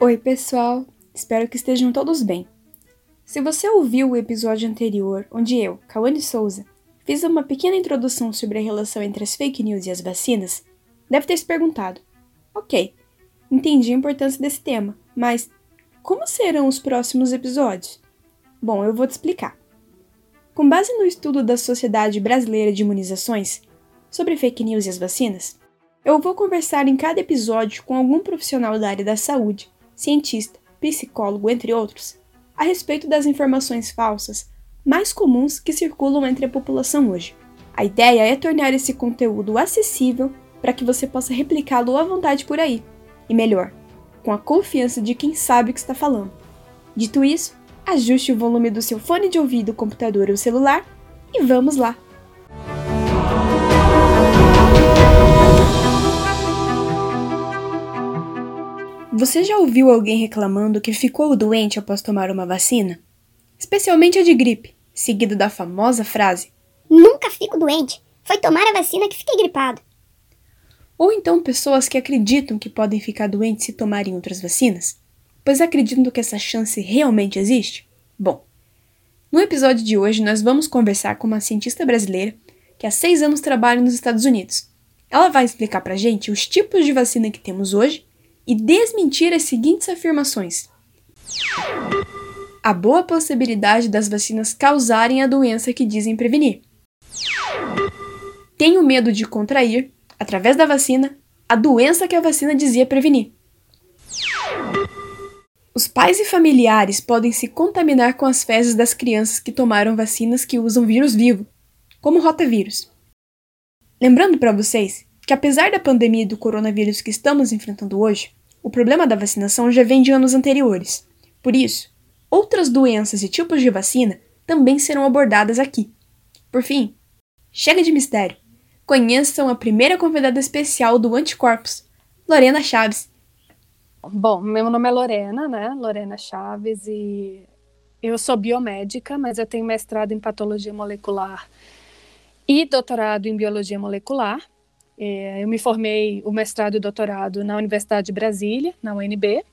Oi, pessoal! Espero que estejam todos bem. Se você ouviu o episódio anterior, onde eu, Kawane Souza, fiz uma pequena introdução sobre a relação entre as fake news e as vacinas, deve ter se perguntado: ok, entendi a importância desse tema, mas como serão os próximos episódios? Bom, eu vou te explicar. Com base no estudo da Sociedade Brasileira de Imunizações sobre fake news e as vacinas, eu vou conversar em cada episódio com algum profissional da área da saúde cientista, psicólogo, entre outros, a respeito das informações falsas mais comuns que circulam entre a população hoje. A ideia é tornar esse conteúdo acessível para que você possa replicá-lo à vontade por aí, e melhor, com a confiança de quem sabe o que está falando. Dito isso, ajuste o volume do seu fone de ouvido, computador ou celular e vamos lá! Você já ouviu alguém reclamando que ficou doente após tomar uma vacina? Especialmente a de gripe, seguida da famosa frase: Nunca fico doente. Foi tomar a vacina que fiquei gripado. Ou então pessoas que acreditam que podem ficar doentes se tomarem outras vacinas, pois acreditam que essa chance realmente existe? Bom, no episódio de hoje nós vamos conversar com uma cientista brasileira que há seis anos trabalha nos Estados Unidos. Ela vai explicar pra gente os tipos de vacina que temos hoje e desmentir as seguintes afirmações: a boa possibilidade das vacinas causarem a doença que dizem prevenir. Tenho medo de contrair, através da vacina, a doença que a vacina dizia prevenir. Os pais e familiares podem se contaminar com as fezes das crianças que tomaram vacinas que usam vírus vivo, como rotavírus. Lembrando para vocês que, apesar da pandemia do coronavírus que estamos enfrentando hoje, o problema da vacinação já vem de anos anteriores. Por isso, outras doenças e tipos de vacina também serão abordadas aqui. Por fim, chega de mistério. Conheçam a primeira convidada especial do Anticorpos, Lorena Chaves. Bom, meu nome é Lorena, né? Lorena Chaves e eu sou biomédica, mas eu tenho mestrado em patologia molecular e doutorado em biologia molecular. É, eu me formei o mestrado e doutorado na Universidade de Brasília, na UNB.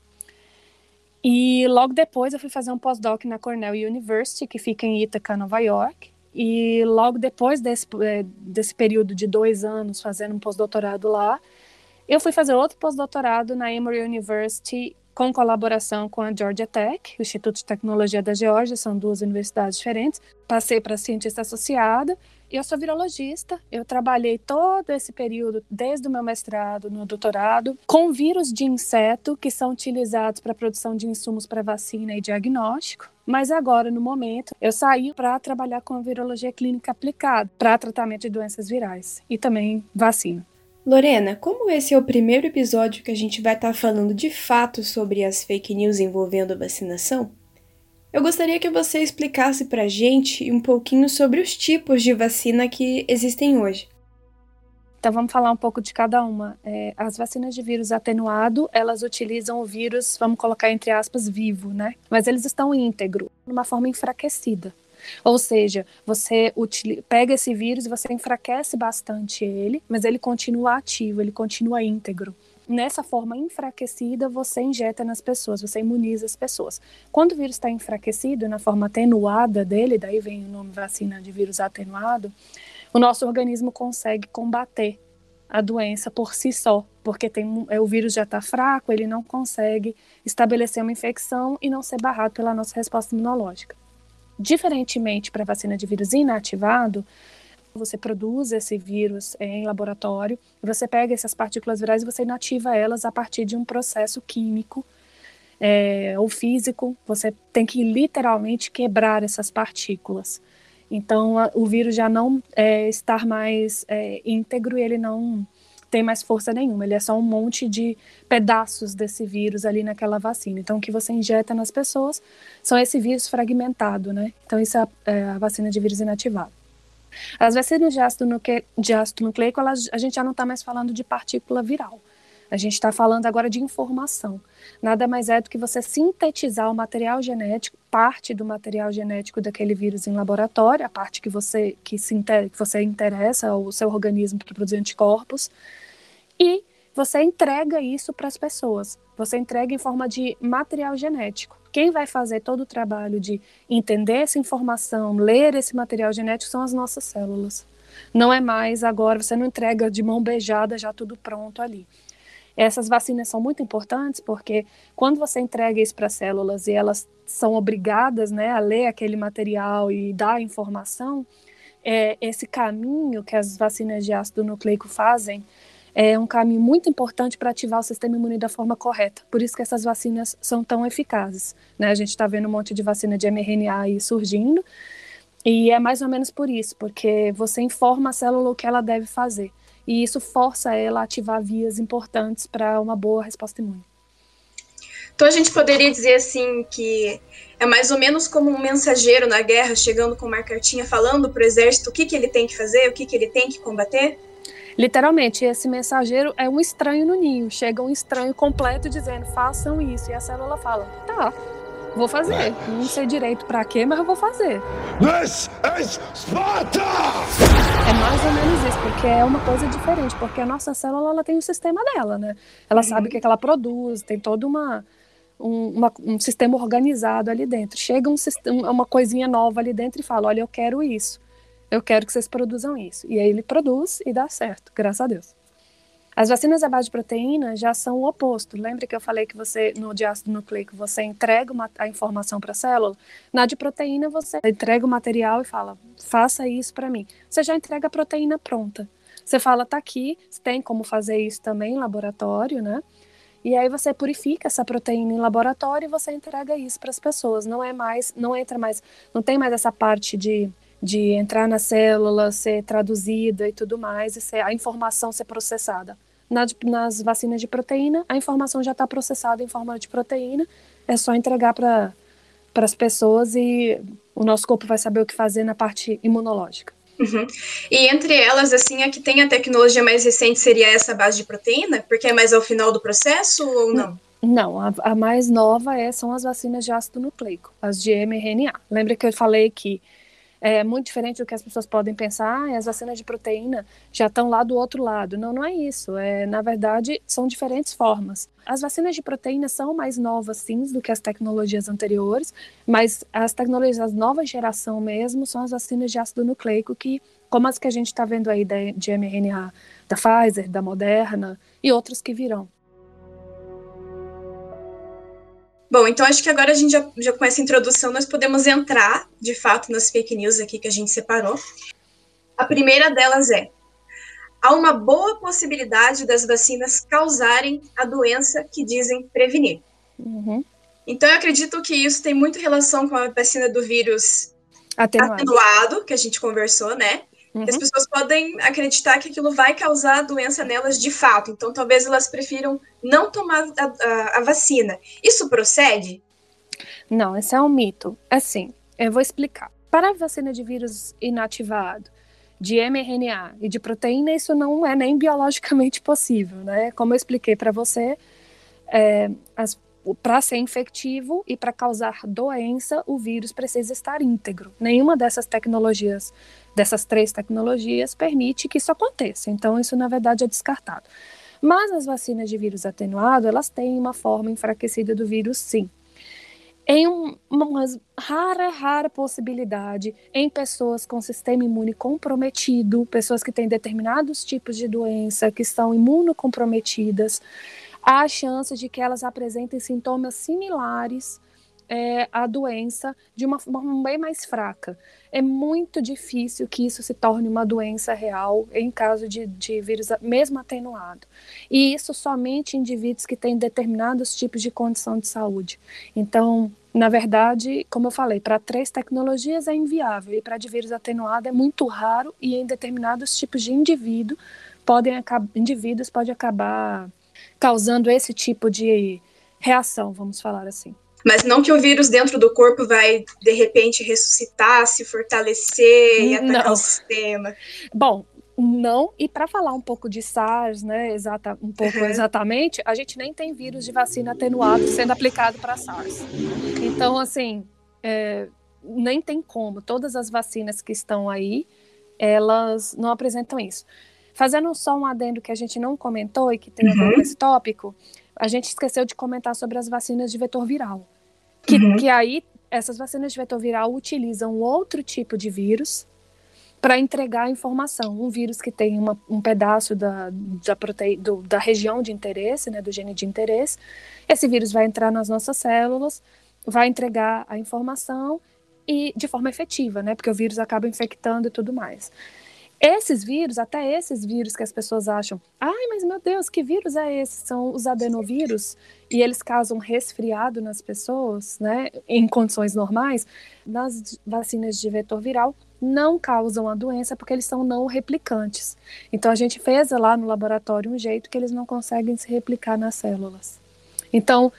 E logo depois eu fui fazer um pós-doc na Cornell University, que fica em Ithaca, Nova York. E logo depois desse, é, desse período de dois anos fazendo um pós-doutorado lá, eu fui fazer outro pós-doutorado na Emory University, com colaboração com a Georgia Tech, o Instituto de Tecnologia da Geórgia, são duas universidades diferentes. Passei para cientista associada eu sou virologista, eu trabalhei todo esse período, desde o meu mestrado, no doutorado, com vírus de inseto que são utilizados para produção de insumos para vacina e diagnóstico. Mas agora, no momento, eu saí para trabalhar com a virologia clínica aplicada para tratamento de doenças virais e também vacina. Lorena, como esse é o primeiro episódio que a gente vai estar tá falando de fato sobre as fake news envolvendo a vacinação, eu gostaria que você explicasse para a gente um pouquinho sobre os tipos de vacina que existem hoje. Então vamos falar um pouco de cada uma. É, as vacinas de vírus atenuado, elas utilizam o vírus, vamos colocar entre aspas, vivo, né? Mas eles estão íntegro, numa forma enfraquecida. Ou seja, você pega esse vírus e você enfraquece bastante ele, mas ele continua ativo, ele continua íntegro nessa forma enfraquecida, você injeta nas pessoas, você imuniza as pessoas. Quando o vírus está enfraquecido, na forma atenuada dele, daí vem o nome vacina de vírus atenuado, o nosso organismo consegue combater a doença por si só, porque tem, é, o vírus já está fraco, ele não consegue estabelecer uma infecção e não ser barrado pela nossa resposta imunológica. Diferentemente para vacina de vírus inativado, você produz esse vírus em laboratório, você pega essas partículas virais e você inativa elas a partir de um processo químico é, ou físico. Você tem que literalmente quebrar essas partículas. Então, a, o vírus já não é, está mais é, íntegro e ele não tem mais força nenhuma. Ele é só um monte de pedaços desse vírus ali naquela vacina. Então, o que você injeta nas pessoas são esse vírus fragmentado, né? Então, isso é a, é a vacina de vírus inativado. As vacinas de ácido, nucle... de ácido nucleico, elas, a gente já não está mais falando de partícula viral. A gente está falando agora de informação. Nada mais é do que você sintetizar o material genético, parte do material genético daquele vírus em laboratório, a parte que você que, se inter... que você interessa o seu organismo para produzir anticorpos, e você entrega isso para as pessoas. você entrega em forma de material genético. Quem vai fazer todo o trabalho de entender essa informação, ler esse material genético, são as nossas células. Não é mais agora, você não entrega de mão beijada já tudo pronto ali. Essas vacinas são muito importantes porque quando você entrega isso para as células e elas são obrigadas né, a ler aquele material e dar informação, é, esse caminho que as vacinas de ácido nucleico fazem é um caminho muito importante para ativar o sistema imune da forma correta. Por isso que essas vacinas são tão eficazes. Né? A gente está vendo um monte de vacina de mRNA aí surgindo, e é mais ou menos por isso, porque você informa a célula o que ela deve fazer. E isso força ela a ativar vias importantes para uma boa resposta imune. Então a gente poderia dizer assim que é mais ou menos como um mensageiro na guerra chegando com uma cartinha falando para o exército o que, que ele tem que fazer, o que, que ele tem que combater? Literalmente, esse mensageiro é um estranho no ninho. Chega um estranho completo dizendo: façam isso. E a célula fala: tá, vou fazer. Não sei direito para quê, mas eu vou fazer. This is Sparta! É mais ou menos isso, porque é uma coisa diferente. Porque a nossa célula ela tem o um sistema dela, né? Ela uhum. sabe o que, é que ela produz, tem toda uma um, uma, um sistema organizado ali dentro. Chega um sistema, uma coisinha nova ali dentro e fala: Olha, eu quero isso. Eu quero que vocês produzam isso. E aí ele produz e dá certo, graças a Deus. As vacinas à base de proteína já são o oposto. Lembra que eu falei que você, no de ácido nucleico, você entrega uma, a informação para a célula? Na de proteína, você entrega o material e fala, faça isso para mim. Você já entrega a proteína pronta. Você fala, tá aqui, tem como fazer isso também em laboratório, né? E aí você purifica essa proteína em laboratório e você entrega isso para as pessoas. Não é mais, não entra mais, não tem mais essa parte de, de entrar na célula, ser traduzida e tudo mais, e ser, a informação ser processada. Nas, nas vacinas de proteína, a informação já está processada em forma de proteína, é só entregar para as pessoas e o nosso corpo vai saber o que fazer na parte imunológica. Uhum. E entre elas, assim, a que tem a tecnologia mais recente seria essa base de proteína? Porque é mais ao final do processo ou não? Não, a, a mais nova é, são as vacinas de ácido nucleico, as de mRNA. Lembra que eu falei que é muito diferente do que as pessoas podem pensar, ah, as vacinas de proteína já estão lá do outro lado. Não, não é isso. É, na verdade, são diferentes formas. As vacinas de proteína são mais novas, sim, do que as tecnologias anteriores, mas as tecnologias da nova geração mesmo são as vacinas de ácido nucleico, que, como as que a gente está vendo aí de mRNA da Pfizer, da Moderna e outras que virão. Bom, então acho que agora a gente já, já com essa introdução nós podemos entrar, de fato, nas fake news aqui que a gente separou. A primeira delas é: há uma boa possibilidade das vacinas causarem a doença que dizem prevenir. Uhum. Então eu acredito que isso tem muito relação com a vacina do vírus atenuado, atenuado que a gente conversou, né? Uhum. As pessoas podem acreditar que aquilo vai causar doença nelas de fato. Então, talvez elas prefiram não tomar a, a, a vacina. Isso procede? Não, esse é um mito. Assim, eu vou explicar. Para a vacina de vírus inativado, de mRNA e de proteína, isso não é nem biologicamente possível, né? Como eu expliquei para você, é, para ser infectivo e para causar doença, o vírus precisa estar íntegro. Nenhuma dessas tecnologias dessas três tecnologias permite que isso aconteça. Então, isso na verdade é descartado. Mas as vacinas de vírus atenuado, elas têm uma forma enfraquecida do vírus, sim. Em um, uma rara, rara possibilidade, em pessoas com sistema imune comprometido, pessoas que têm determinados tipos de doença, que são imunocomprometidas, há a chance de que elas apresentem sintomas similares é, a doença de uma forma bem mais fraca. É muito difícil que isso se torne uma doença real em caso de, de vírus mesmo atenuado. E isso somente em indivíduos que têm determinados tipos de condição de saúde. Então, na verdade, como eu falei, para três tecnologias é inviável e para de vírus atenuado é muito raro e em determinados tipos de indivíduo podem indivíduos pode acabar causando esse tipo de reação, vamos falar assim. Mas não que o vírus dentro do corpo vai, de repente, ressuscitar, se fortalecer e atacar não. o sistema. Bom, não, e para falar um pouco de SARS, né, exata, um pouco uhum. exatamente, a gente nem tem vírus de vacina atenuado sendo aplicado para SARS. Então, assim, é, nem tem como. Todas as vacinas que estão aí, elas não apresentam isso. Fazendo só um adendo que a gente não comentou e que tem a ver com esse tópico, a gente esqueceu de comentar sobre as vacinas de vetor viral. Que, Uhum. que aí, essas vacinas de vetor viral utilizam outro tipo de vírus para entregar a informação. Um vírus que tem uma, um pedaço da, da, prote... do, da região de interesse, né, do gene de interesse. Esse vírus vai entrar nas nossas células, vai entregar a informação e de forma efetiva, né, porque o vírus acaba infectando e tudo mais. Esses vírus, até esses vírus que as pessoas acham, ai, mas meu Deus, que vírus é esse? São os adenovírus e eles causam resfriado nas pessoas, né, em condições normais. Nas vacinas de vetor viral, não causam a doença porque eles são não replicantes. Então a gente fez lá no laboratório um jeito que eles não conseguem se replicar nas células. Então,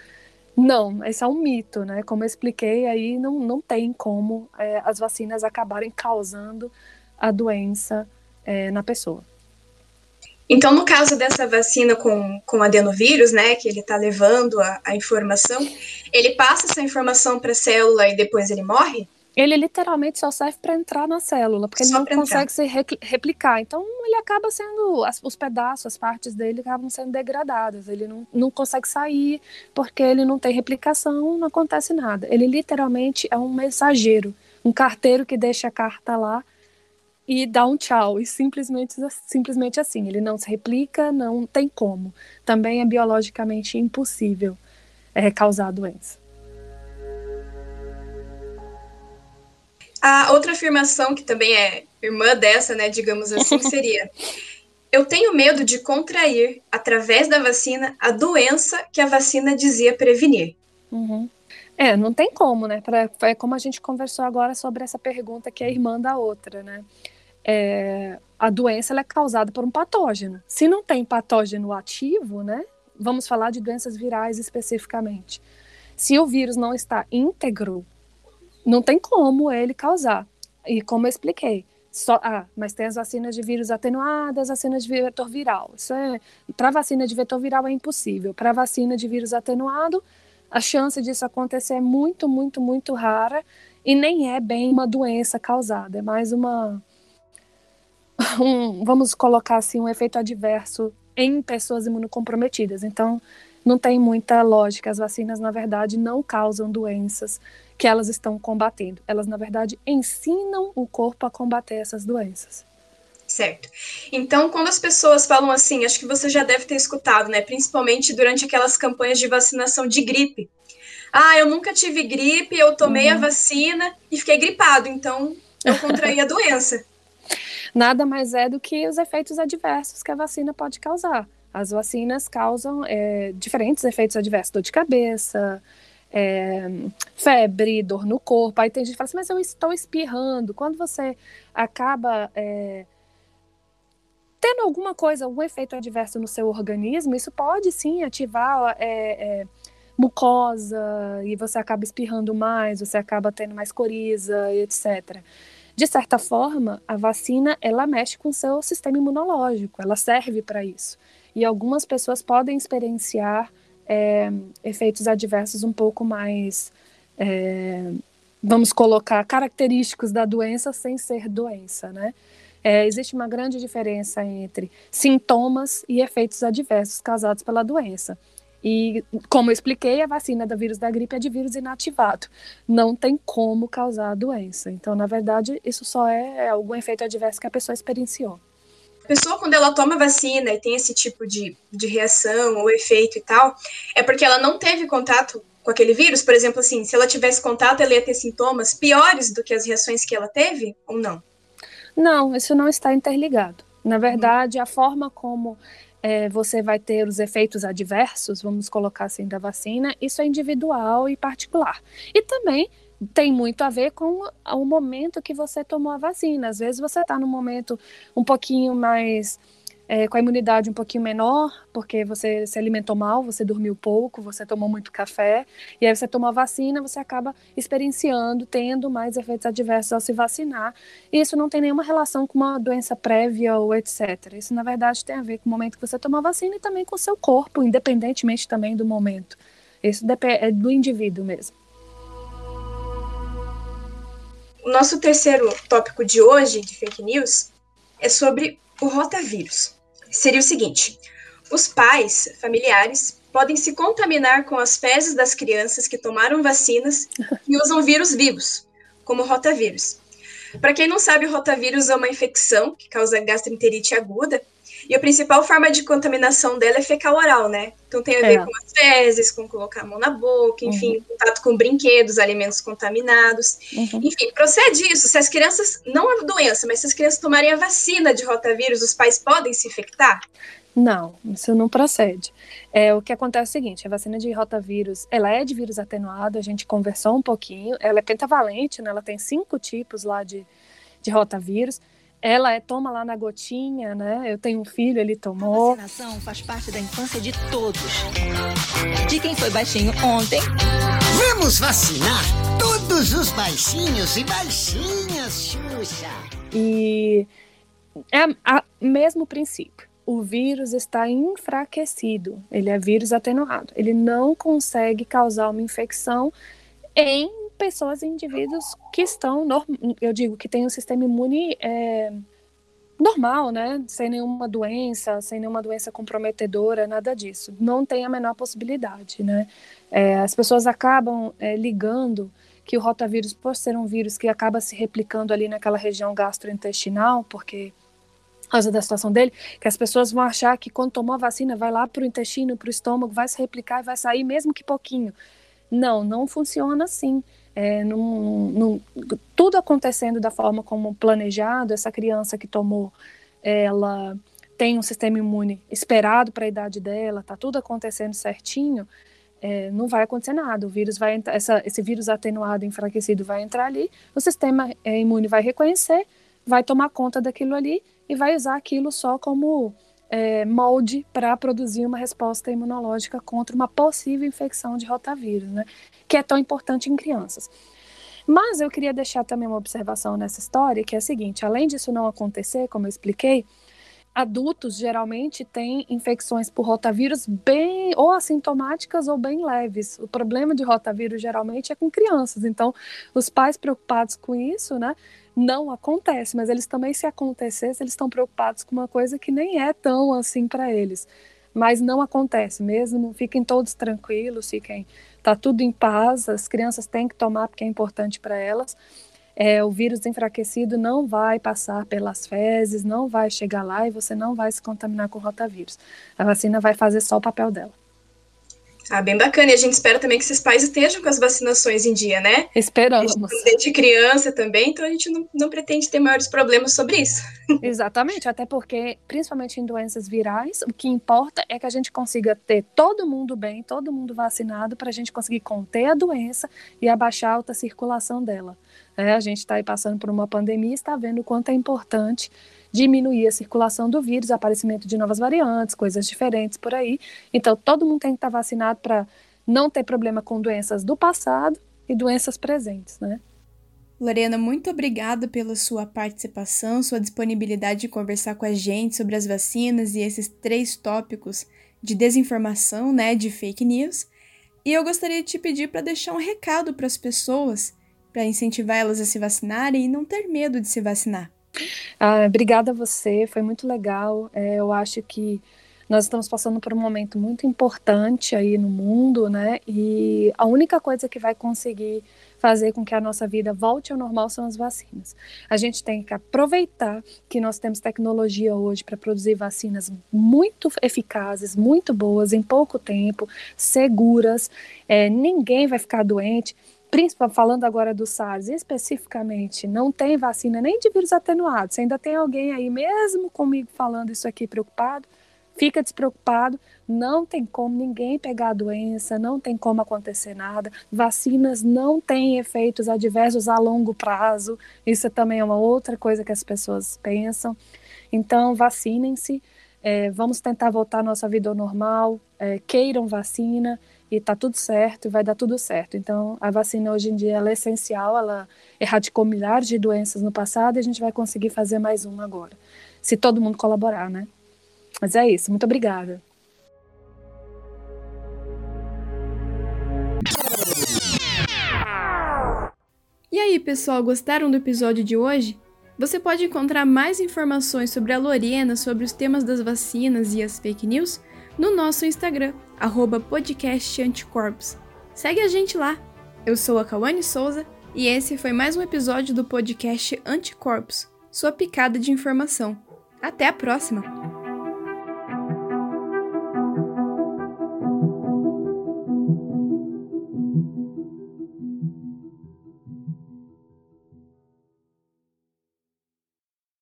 não, esse é um mito, né? Como eu expliquei, aí não, não tem como é, as vacinas acabarem causando a doença é, na pessoa. Então, no caso dessa vacina com, com adenovírus, né, que ele está levando a, a, informação, ele passa essa informação para a célula e depois ele morre? Ele literalmente só serve para entrar na célula, porque só ele não consegue se replicar. Então, ele acaba sendo, as, os pedaços, as partes dele acabam sendo degradadas. Ele não, não consegue sair, porque ele não tem replicação, não acontece nada. Ele literalmente é um mensageiro, um carteiro que deixa a carta lá e dá um tchau, e simplesmente, simplesmente assim, ele não se replica, não tem como. Também é biologicamente impossível é, causar a doença. A outra afirmação, que também é irmã dessa, né, digamos assim, seria: Eu tenho medo de contrair, através da vacina, a doença que a vacina dizia prevenir. Uhum. É, não tem como, né? Pra, é como a gente conversou agora sobre essa pergunta que é irmã da outra, né? É, a doença é causada por um patógeno. Se não tem patógeno ativo, né? Vamos falar de doenças virais especificamente. Se o vírus não está íntegro, não tem como ele causar. E como eu expliquei, só, ah, mas tem as vacinas de vírus atenuadas, vacinas de vetor viral. Isso é, para vacina de vetor viral é impossível. Para vacina de vírus atenuado, a chance disso acontecer é muito, muito, muito rara e nem é bem uma doença causada, é mais uma um, vamos colocar assim, um efeito adverso em pessoas imunocomprometidas. Então, não tem muita lógica. As vacinas, na verdade, não causam doenças que elas estão combatendo. Elas, na verdade, ensinam o corpo a combater essas doenças. Certo. Então, quando as pessoas falam assim, acho que você já deve ter escutado, né? Principalmente durante aquelas campanhas de vacinação de gripe. Ah, eu nunca tive gripe, eu tomei uhum. a vacina e fiquei gripado, então eu contraí a doença. Nada mais é do que os efeitos adversos que a vacina pode causar. As vacinas causam é, diferentes efeitos adversos, dor de cabeça, é, febre, dor no corpo. Aí tem gente que fala assim, mas eu estou espirrando. Quando você acaba é, tendo alguma coisa, algum efeito adverso no seu organismo, isso pode sim ativar é, é, mucosa e você acaba espirrando mais, você acaba tendo mais coriza etc. De certa forma, a vacina ela mexe com o seu sistema imunológico, ela serve para isso. E algumas pessoas podem experienciar é, efeitos adversos um pouco mais, é, vamos colocar, característicos da doença sem ser doença, né? É, existe uma grande diferença entre sintomas e efeitos adversos causados pela doença. E, como eu expliquei, a vacina do vírus da gripe é de vírus inativado. Não tem como causar a doença. Então, na verdade, isso só é algum efeito adverso que a pessoa experienciou. A pessoa, quando ela toma vacina e tem esse tipo de, de reação ou efeito e tal, é porque ela não teve contato com aquele vírus? Por exemplo, assim, se ela tivesse contato, ela ia ter sintomas piores do que as reações que ela teve ou não? Não, isso não está interligado. Na verdade, a forma como é, você vai ter os efeitos adversos, vamos colocar assim, da vacina, isso é individual e particular. E também tem muito a ver com o momento que você tomou a vacina. Às vezes você está num momento um pouquinho mais é, com a imunidade um pouquinho menor, porque você se alimentou mal, você dormiu pouco, você tomou muito café, e aí você tomou a vacina, você acaba experienciando, tendo mais efeitos adversos ao se vacinar. E isso não tem nenhuma relação com uma doença prévia ou etc. Isso, na verdade, tem a ver com o momento que você tomou a vacina e também com o seu corpo, independentemente também do momento. Isso é do indivíduo mesmo. O nosso terceiro tópico de hoje, de fake news, é sobre o rotavírus seria o seguinte: os pais, familiares, podem se contaminar com as fezes das crianças que tomaram vacinas e usam vírus vivos, como rotavírus. Para quem não sabe, o rotavírus é uma infecção que causa gastroenterite aguda e a principal forma de contaminação dela é fecal oral, né? Então tem a ver é. com as fezes, com colocar a mão na boca, enfim, uhum. contato com brinquedos, alimentos contaminados. Uhum. Enfim, procede isso. Se as crianças, não a doença, mas se as crianças tomarem a vacina de rotavírus, os pais podem se infectar? Não, isso não procede. É, o que acontece é o seguinte, a vacina de rotavírus, ela é de vírus atenuado, a gente conversou um pouquinho, ela é pentavalente, né, ela tem cinco tipos lá de, de rotavírus, ela é, toma lá na gotinha, né? Eu tenho um filho, ele tomou. A vacinação faz parte da infância de todos. De quem foi baixinho ontem. Vamos vacinar todos os baixinhos e baixinhas, Xuxa. E é o mesmo princípio. O vírus está enfraquecido, ele é vírus atenuado. Ele não consegue causar uma infecção em pessoas e indivíduos que estão, eu digo, que têm um sistema imune é, normal, né? Sem nenhuma doença, sem nenhuma doença comprometedora, nada disso. Não tem a menor possibilidade, né? É, as pessoas acabam é, ligando que o rotavírus, por ser um vírus que acaba se replicando ali naquela região gastrointestinal, porque por causa da situação dele, que as pessoas vão achar que quando tomou a vacina vai lá para o intestino, para o estômago, vai se replicar e vai sair mesmo que pouquinho. Não, não funciona assim é, num, num, tudo acontecendo da forma como planejado, essa criança que tomou, ela tem um sistema imune esperado para a idade dela, tá tudo acontecendo certinho, é, não vai acontecer nada. O vírus vai essa, esse vírus atenuado, enfraquecido vai entrar ali, o sistema é, imune vai reconhecer, vai tomar conta daquilo ali e vai usar aquilo só como é, molde para produzir uma resposta imunológica contra uma possível infecção de rotavírus, né? Que é tão importante em crianças. Mas eu queria deixar também uma observação nessa história, que é a seguinte: além disso não acontecer, como eu expliquei, adultos geralmente têm infecções por rotavírus bem ou assintomáticas ou bem leves. O problema de rotavírus geralmente é com crianças. Então, os pais preocupados com isso, né, não acontece, mas eles também, se acontecesse, eles estão preocupados com uma coisa que nem é tão assim para eles. Mas não acontece mesmo, fiquem todos tranquilos, fiquem, tá tudo em paz, as crianças têm que tomar porque é importante para elas. É, o vírus enfraquecido não vai passar pelas fezes, não vai chegar lá e você não vai se contaminar com rotavírus. A vacina vai fazer só o papel dela. Ah, bem bacana. E a gente espera também que esses pais estejam com as vacinações em dia, né? Esperamos. Desde criança também, então a gente não, não pretende ter maiores problemas sobre isso. Exatamente, até porque, principalmente em doenças virais, o que importa é que a gente consiga ter todo mundo bem, todo mundo vacinado, para a gente conseguir conter a doença e abaixar a alta circulação dela. É, a gente está aí passando por uma pandemia e está vendo o quanto é importante diminuir a circulação do vírus, aparecimento de novas variantes, coisas diferentes por aí. Então, todo mundo tem que estar vacinado para não ter problema com doenças do passado e doenças presentes, né? Lorena, muito obrigada pela sua participação, sua disponibilidade de conversar com a gente sobre as vacinas e esses três tópicos de desinformação, né, de fake news. E eu gostaria de te pedir para deixar um recado para as pessoas, para incentivar elas a se vacinarem e não ter medo de se vacinar. Ah, obrigada a você, foi muito legal. É, eu acho que nós estamos passando por um momento muito importante aí no mundo, né? E a única coisa que vai conseguir fazer com que a nossa vida volte ao normal são as vacinas. A gente tem que aproveitar que nós temos tecnologia hoje para produzir vacinas muito eficazes, muito boas, em pouco tempo, seguras. É, ninguém vai ficar doente principalmente falando agora do SARS especificamente, não tem vacina nem de vírus atenuado. Se ainda tem alguém aí, mesmo comigo falando isso aqui preocupado, fica despreocupado, não tem como ninguém pegar a doença, não tem como acontecer nada. Vacinas não têm efeitos adversos a longo prazo, isso também é uma outra coisa que as pessoas pensam. Então, vacinem-se, é, vamos tentar voltar à nossa vida ao normal, é, queiram vacina e tá tudo certo, vai dar tudo certo. Então, a vacina hoje em dia é essencial, ela erradicou milhares de doenças no passado e a gente vai conseguir fazer mais uma agora, se todo mundo colaborar, né? Mas é isso, muito obrigada. E aí, pessoal, gostaram do episódio de hoje? Você pode encontrar mais informações sobre a Lorena, sobre os temas das vacinas e as fake news no nosso Instagram, arroba podcastanticorpos. Segue a gente lá! Eu sou a Kawane Souza e esse foi mais um episódio do podcast Anticorpos, sua picada de informação. Até a próxima!